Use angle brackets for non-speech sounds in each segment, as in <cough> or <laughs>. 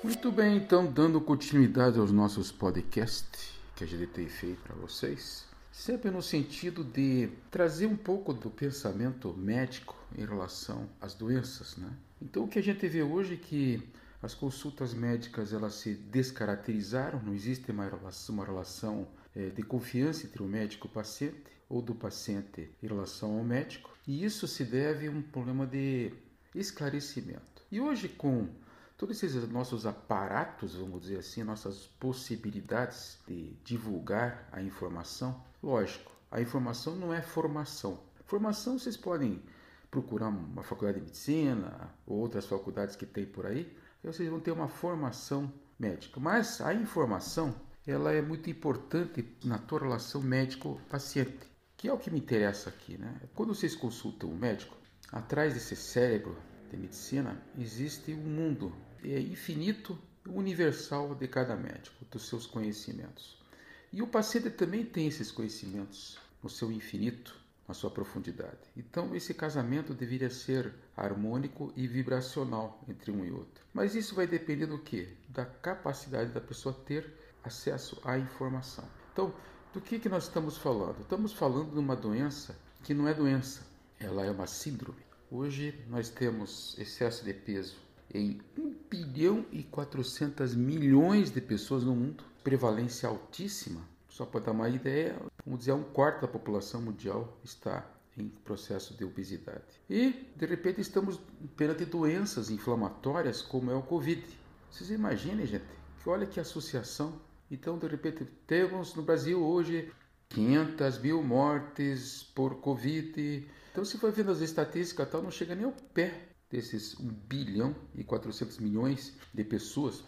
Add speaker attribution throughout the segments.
Speaker 1: Muito bem, então, dando continuidade aos nossos podcasts que a gente tem feito para vocês, sempre no sentido de trazer um pouco do pensamento médico em relação às doenças, né? Então, o que a gente vê hoje é que as consultas médicas elas se descaracterizaram, não existe uma relação, uma relação é, de confiança entre o médico e o paciente, ou do paciente em relação ao médico, e isso se deve a um problema de esclarecimento. E hoje, com todos esses nossos aparatos, vamos dizer assim, nossas possibilidades de divulgar a informação. Lógico, a informação não é formação. Formação vocês podem procurar uma faculdade de medicina ou outras faculdades que tem por aí, e vocês vão ter uma formação médica. Mas a informação, ela é muito importante na tua relação médico-paciente, que é o que me interessa aqui, né? Quando vocês consultam um médico, atrás desse cérebro de medicina existe um mundo infinito, universal de cada médico, dos seus conhecimentos. E o paciente também tem esses conhecimentos no seu infinito, na sua profundidade. Então, esse casamento deveria ser harmônico e vibracional entre um e outro. Mas isso vai depender do quê? Da capacidade da pessoa ter acesso à informação. Então, do que, que nós estamos falando? Estamos falando de uma doença que não é doença, ela é uma síndrome. Hoje nós temos excesso de peso, em 1 bilhão e 400 milhões de pessoas no mundo, prevalência altíssima. Só para dar uma ideia, vamos dizer, um quarto da população mundial está em processo de obesidade. E, de repente, estamos perante doenças inflamatórias como é o Covid. Vocês imaginem, gente, que olha que associação. Então, de repente, temos no Brasil hoje 500 mil mortes por Covid. Então, se for vendo as estatísticas, tal, não chega nem ao pé desses 1 bilhão e 400 milhões de pessoas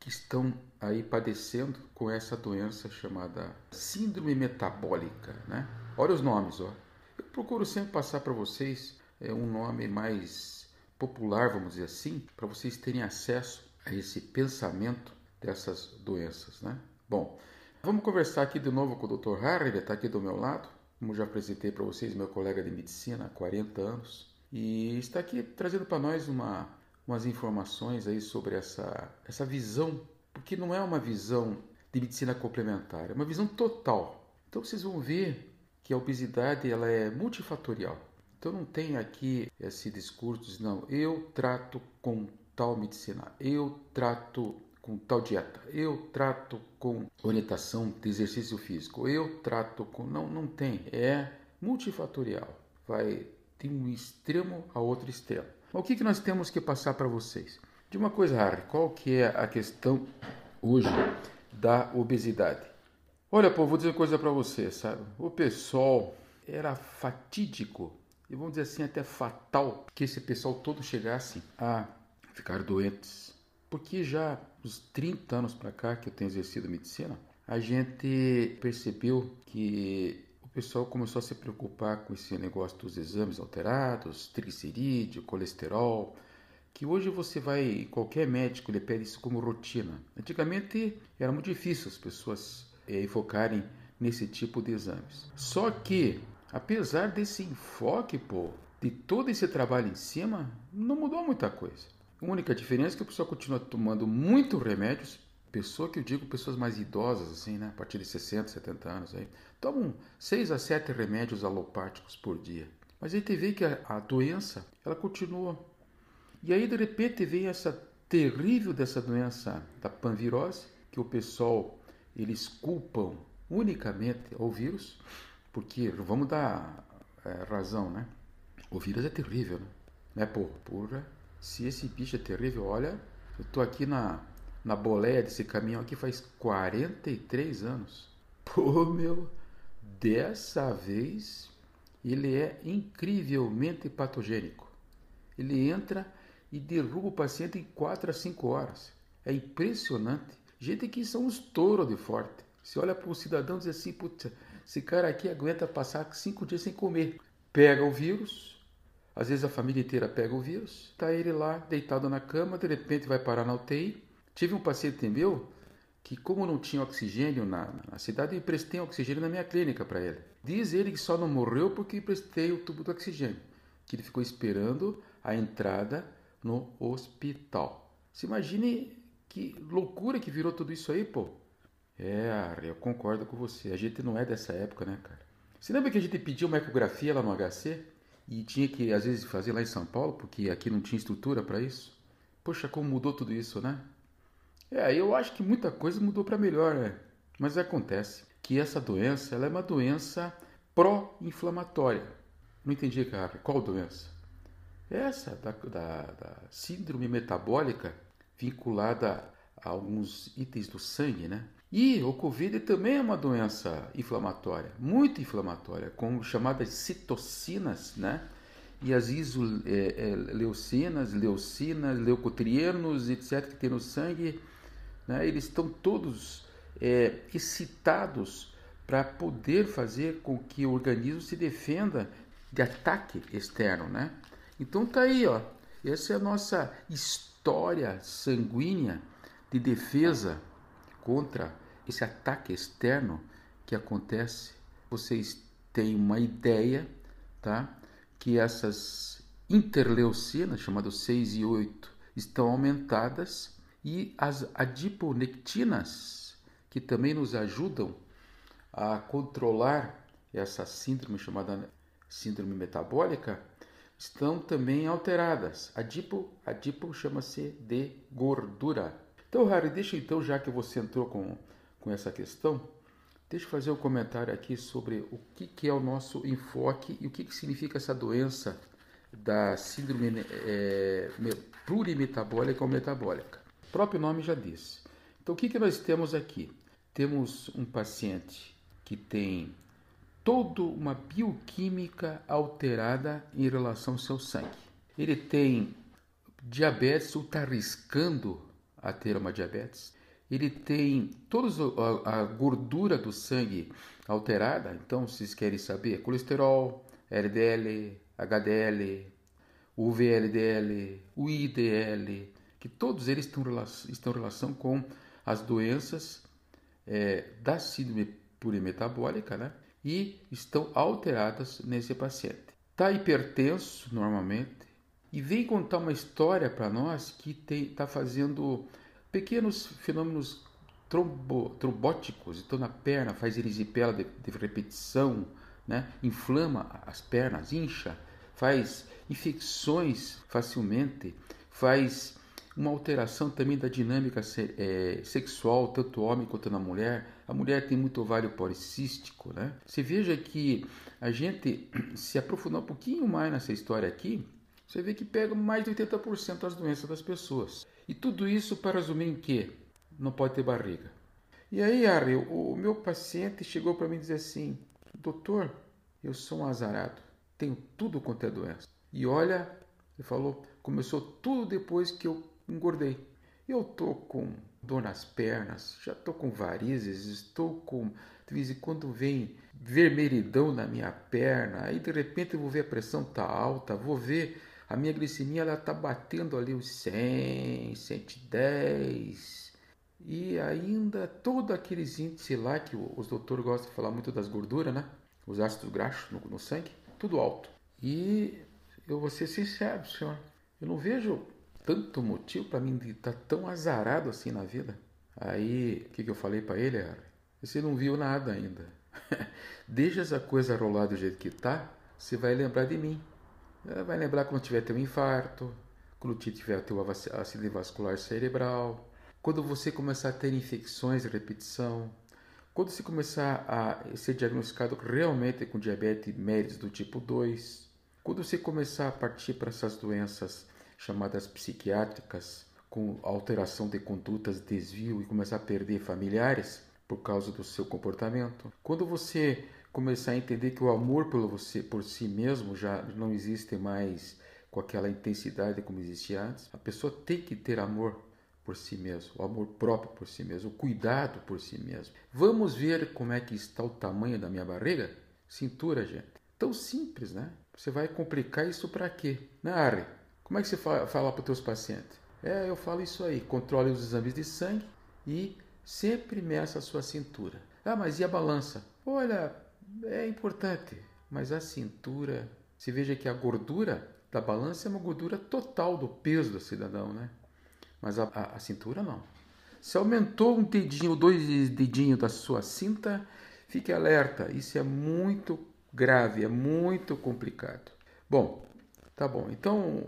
Speaker 1: que estão aí padecendo com essa doença chamada síndrome metabólica, né? Olha os nomes, ó. Eu procuro sempre passar para vocês é, um nome mais popular, vamos dizer assim, para vocês terem acesso a esse pensamento dessas doenças, né? Bom, vamos conversar aqui de novo com o Dr. Harry, ele está aqui do meu lado. Como já apresentei para vocês, meu colega de medicina há 40 anos, e está aqui trazendo para nós uma, umas informações aí sobre essa, essa visão, porque não é uma visão de medicina complementar, é uma visão total. Então vocês vão ver que a obesidade ela é multifatorial. Então não tem aqui esse discurso de não, eu trato com tal medicina, eu trato com tal dieta, eu trato com orientação de exercício físico, eu trato com. Não, não tem. É multifatorial. Vai de um extremo a outro extremo. O que, que nós temos que passar para vocês? De uma coisa, Harry, qual que é a questão hoje da obesidade? Olha, pô, vou dizer uma coisa para você, sabe? O pessoal era fatídico, e vamos dizer assim, até fatal, que esse pessoal todo chegasse a ficar doentes. Porque já uns 30 anos para cá que eu tenho exercido medicina, a gente percebeu que pessoal começou a se preocupar com esse negócio dos exames alterados, triglicerídeo, colesterol, que hoje você vai, qualquer médico lhe pede isso como rotina. Antigamente era muito difícil as pessoas é, nesse tipo de exames. Só que, apesar desse enfoque, pô, de todo esse trabalho em cima, não mudou muita coisa. A única diferença é que a pessoa continua tomando muitos remédios, pessoa que eu digo pessoas mais idosas, assim, né? A partir de 60, 70 anos aí, tomam 6 a 7 remédios alopáticos por dia. Mas aí te vê que a, a doença, ela continua. E aí de repente vem essa terrível dessa doença da panvirose, que o pessoal eles culpam unicamente ao vírus, porque vamos dar é, razão, né? O vírus é terrível, né? Né, porra? Porra, se esse bicho é terrível, olha, eu tô aqui na na boleia desse caminhão aqui faz 43 anos. Pô, meu, dessa vez ele é incrivelmente patogênico. Ele entra e derruba o paciente em 4 a 5 horas. É impressionante. Gente que são uns touros de forte. Você olha para o cidadão e diz assim, putz, esse cara aqui aguenta passar 5 dias sem comer. Pega o vírus, às vezes a família inteira pega o vírus, tá ele lá deitado na cama, de repente vai parar na UTI, Tive um paciente meu que, como não tinha oxigênio na, na cidade, eu emprestei oxigênio na minha clínica para ele. Diz ele que só não morreu porque emprestei o tubo do oxigênio, que ele ficou esperando a entrada no hospital. Se imagine Que loucura que virou tudo isso aí, pô. É, eu concordo com você. A gente não é dessa época, né, cara? Você lembra que a gente pediu uma ecografia lá no HC e tinha que, às vezes, fazer lá em São Paulo, porque aqui não tinha estrutura para isso? Poxa, como mudou tudo isso, né? É, eu acho que muita coisa mudou para melhor, né? Mas acontece que essa doença ela é uma doença pró-inflamatória. Não entendi, cara. Qual doença? Essa da, da, da síndrome metabólica vinculada a alguns itens do sangue, né? E o Covid também é uma doença inflamatória, muito inflamatória, com chamadas citocinas, né? E as isoleucinas, é, é, leucinas, leucotrienos, etc., que tem no sangue, né? eles estão todos é, excitados para poder fazer com que o organismo se defenda de ataque externo, né? Então tá aí, ó. Essa é a nossa história sanguínea de defesa contra esse ataque externo que acontece. Vocês têm uma ideia, tá? Que essas interleucinas, chamadas 6 e 8, estão aumentadas e as adiponectinas, que também nos ajudam a controlar essa síndrome chamada síndrome metabólica, estão também alteradas. Adipo, adipo chama-se de gordura. Então, Harry, deixa então, já que você entrou com, com essa questão, deixa eu fazer um comentário aqui sobre o que, que é o nosso enfoque e o que, que significa essa doença da síndrome é, plurimetabólica ou metabólica. O próprio nome já diz. Então, o que, que nós temos aqui? Temos um paciente que tem toda uma bioquímica alterada em relação ao seu sangue. Ele tem diabetes ou está arriscando a ter uma diabetes. Ele tem toda a, gordura do sangue alterada. Então, vocês querem saber colesterol, LDL, HDL, o VLDL, IDL, que todos eles estão, em relação com as doenças é, da síndrome plurimetabólica, né? E estão alteradas nesse paciente. Está hipertenso normalmente e vem contar uma história para nós que está fazendo pequenos fenômenos trombo, trombóticos, então na perna faz erisipela de, de repetição, né? inflama as pernas, incha, faz infecções facilmente, faz uma alteração também da dinâmica é, sexual, tanto homem quanto na mulher. A mulher tem muito ovário policístico, né? Você veja que a gente se aprofundar um pouquinho mais nessa história aqui, você vê que pega mais de 80% das doenças das pessoas. E tudo isso para resumir em que não pode ter barriga. E aí, Ari, o, o meu paciente chegou para mim e disse assim: Doutor, eu sou um azarado, tenho tudo quanto é doença. E olha, ele falou, começou tudo depois que eu engordei. Eu tô com dor nas pernas, já tô com varizes, estou com de vez em quando vem vermelhidão na minha perna, aí de repente eu vou ver a pressão tá alta, vou ver a minha glicemia ela tá batendo ali os 100, 110 e ainda todos aqueles índices lá que os doutores gostam de falar muito das gorduras, né? Os ácidos graxos no, no sangue, tudo alto. E eu vou ser sincero, senhor, eu não vejo tanto motivo para mim de estar tá tão azarado assim na vida. Aí, o que, que eu falei para ele? Era, você não viu nada ainda. <laughs> Deixa essa coisa rolar do jeito que tá, você vai lembrar de mim. Vai lembrar quando tiver teu infarto, quando tiver teu acidente vascular cerebral, quando você começar a ter infecções de repetição, quando você começar a ser diagnosticado realmente com diabetes mellitus do tipo 2, quando você começar a partir para essas doenças chamadas psiquiátricas, com alteração de condutas, desvio e começar a perder familiares por causa do seu comportamento. Quando você começar a entender que o amor por você por si mesmo já não existe mais com aquela intensidade como existia antes, a pessoa tem que ter amor por si mesmo, o amor próprio por si mesmo, o cuidado por si mesmo. Vamos ver como é que está o tamanho da minha barriga? Cintura, gente. Tão simples, né? Você vai complicar isso para quê? Na né. Como é que você fala, para os teus pacientes? É, eu falo isso aí. Controle os exames de sangue e sempre meça a sua cintura. Ah, mas e a balança? Olha, é importante, mas a cintura. Se veja que a gordura da balança é uma gordura total do peso do cidadão, né? Mas a, a, a cintura não. Se aumentou um dedinho, dois dedinhos da sua cinta, fique alerta. Isso é muito grave, é muito complicado. Bom, tá bom. Então,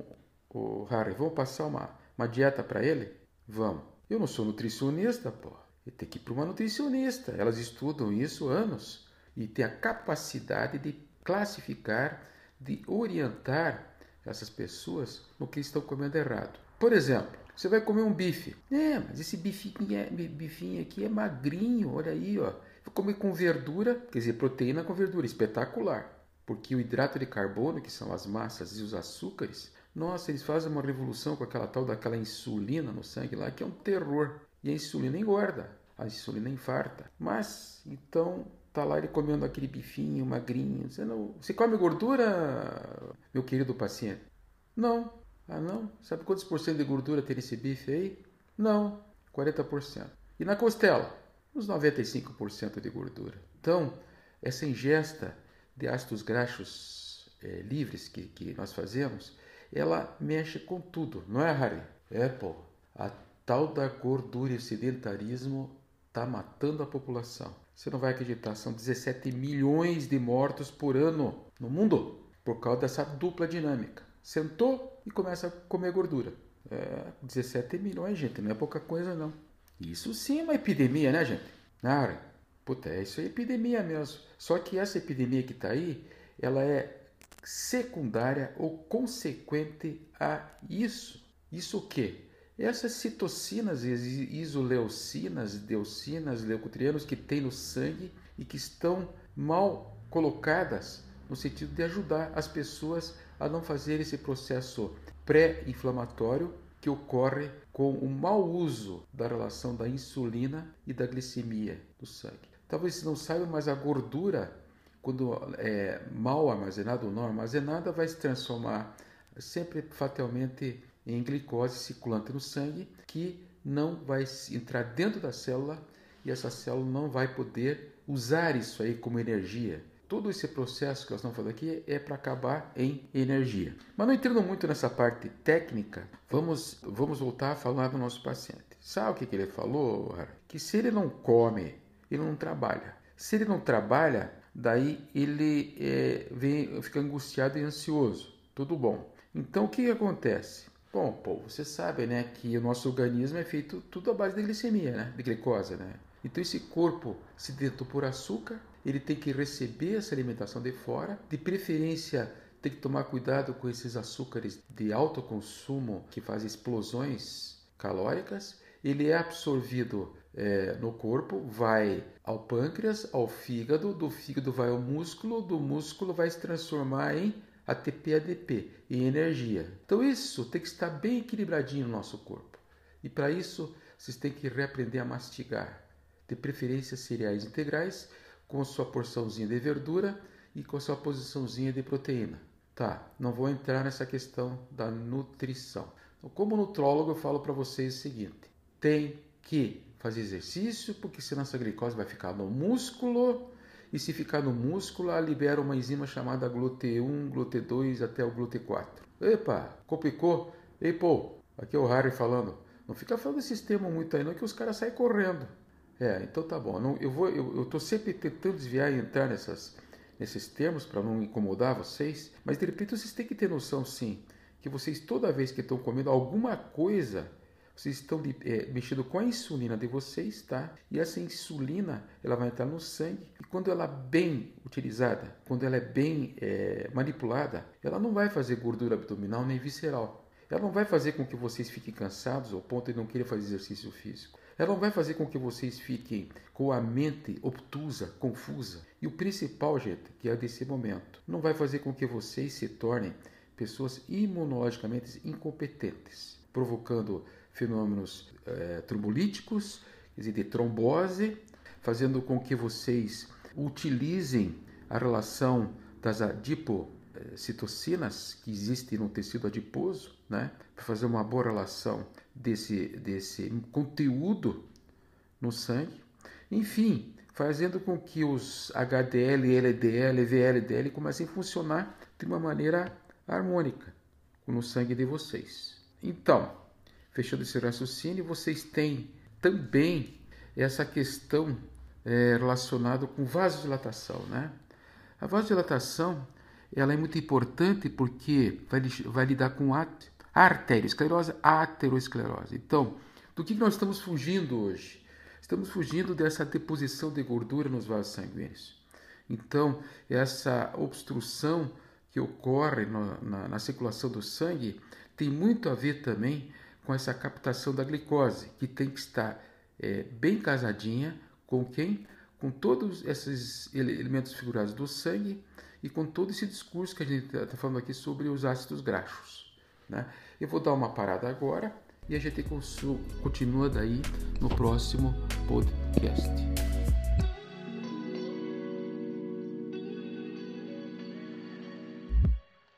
Speaker 1: o Harry, vamos passar uma, uma dieta para ele? Vamos. Eu não sou nutricionista, pô. Ele tem que ir para uma nutricionista. Elas estudam isso anos e tem a capacidade de classificar, de orientar essas pessoas no que estão comendo errado. Por exemplo, você vai comer um bife. É, mas esse bifinho, é, bifinho aqui é magrinho, olha aí, ó. Vou comer com verdura, quer dizer, proteína com verdura, espetacular. Porque o hidrato de carbono, que são as massas e os açúcares, nossa, eles fazem uma revolução com aquela tal daquela insulina no sangue lá, que é um terror. E a insulina engorda, a insulina infarta. Mas, então, tá lá ele comendo aquele bifinho magrinho. Você, não... Você come gordura, meu querido paciente? Não. Ah, não? Sabe quantos por cento de gordura tem esse bife aí? Não. 40%. E na costela? Uns 95% de gordura. Então, essa ingesta de ácidos graxos é, livres que, que nós fazemos, ela mexe com tudo, não é, Harry? É, pô. A tal da gordura e o sedentarismo está matando a população. Você não vai acreditar, são 17 milhões de mortos por ano no mundo por causa dessa dupla dinâmica. Sentou e começa a comer gordura. É, 17 milhões, gente, não é pouca coisa não. Isso sim é uma epidemia, né, gente? Cara, puta, é isso é epidemia mesmo. Só que essa epidemia que está aí, ela é secundária ou consequente a isso. Isso o quê? Essas citocinas, isoleucinas, deucinas, leucotrienos que tem no sangue e que estão mal colocadas no sentido de ajudar as pessoas a não fazer esse processo pré-inflamatório que ocorre com o mau uso da relação da insulina e da glicemia do sangue. Talvez você não saiba, mas a gordura quando é mal armazenada ou não armazenada, vai se transformar sempre fatalmente em glicose circulante no sangue, que não vai entrar dentro da célula e essa célula não vai poder usar isso aí como energia. Todo esse processo que nós estamos falando aqui é para acabar em energia. Mas não entrando muito nessa parte técnica, vamos, vamos voltar a falar do nosso paciente. Sabe o que, que ele falou, Que se ele não come, ele não trabalha. Se ele não trabalha, daí ele é, vem, fica angustiado e ansioso. Tudo bom. Então o que, que acontece? Bom, pô, você sabe, né, que o nosso organismo é feito tudo à base de glicemia, né, de glicose, né? Então esse corpo sedento por açúcar, ele tem que receber essa alimentação de fora, de preferência tem que tomar cuidado com esses açúcares de alto consumo que fazem explosões calóricas. Ele é absorvido é, no corpo, vai ao pâncreas, ao fígado, do fígado vai ao músculo, do músculo vai se transformar em ATP-ADP, em energia. Então isso tem que estar bem equilibradinho no nosso corpo. E para isso vocês têm que reaprender a mastigar, de preferência cereais integrais, com sua porçãozinha de verdura e com sua posiçãozinha de proteína. Tá, não vou entrar nessa questão da nutrição. Então, como nutrólogo, eu falo para vocês o seguinte: tem que fazer exercício, porque senão essa glicose vai ficar no músculo, e se ficar no músculo, ela libera uma enzima chamada GLUT1, GLUT2 até o GLUT4. Epa, complicou? Ei, pô, aqui é o Harry falando. Não fica falando desses termos muito aí, não, que os caras saem correndo. É, então tá bom. Não, eu vou, eu, eu tô sempre tentando desviar e entrar nessas, nesses termos para não incomodar vocês, mas de repente vocês têm que ter noção, sim, que vocês toda vez que estão comendo alguma coisa vocês estão é, mexendo com a insulina de vocês, tá? E essa insulina, ela vai entrar no sangue e quando ela é bem utilizada, quando ela é bem é, manipulada, ela não vai fazer gordura abdominal nem visceral. Ela não vai fazer com que vocês fiquem cansados ao ponto de não querer fazer exercício físico. Ela não vai fazer com que vocês fiquem com a mente obtusa, confusa. E o principal, gente, que é desse momento, não vai fazer com que vocês se tornem pessoas imunologicamente incompetentes, provocando fenômenos é, trombolíticos, de trombose, fazendo com que vocês utilizem a relação das adipocitocinas que existem no tecido adiposo, né, para fazer uma boa relação desse, desse conteúdo no sangue. Enfim, fazendo com que os HDL, LDL, VLDL comecem a funcionar de uma maneira harmônica no sangue de vocês. Então, fechando esse raciocínio, vocês têm também essa questão é, relacionada com vasodilatação, né? A vasodilatação ela é muito importante porque vai, vai lidar com a arteriosclerose, aterosclerose. Então, do que nós estamos fugindo hoje? Estamos fugindo dessa deposição de gordura nos vasos sanguíneos. Então, essa obstrução que ocorre no, na, na circulação do sangue tem muito a ver também com essa captação da glicose, que tem que estar é, bem casadinha com quem? Com todos esses elementos figurados do sangue e com todo esse discurso que a gente está falando aqui sobre os ácidos graxos. Né? Eu vou dar uma parada agora e a gente continua daí no próximo podcast.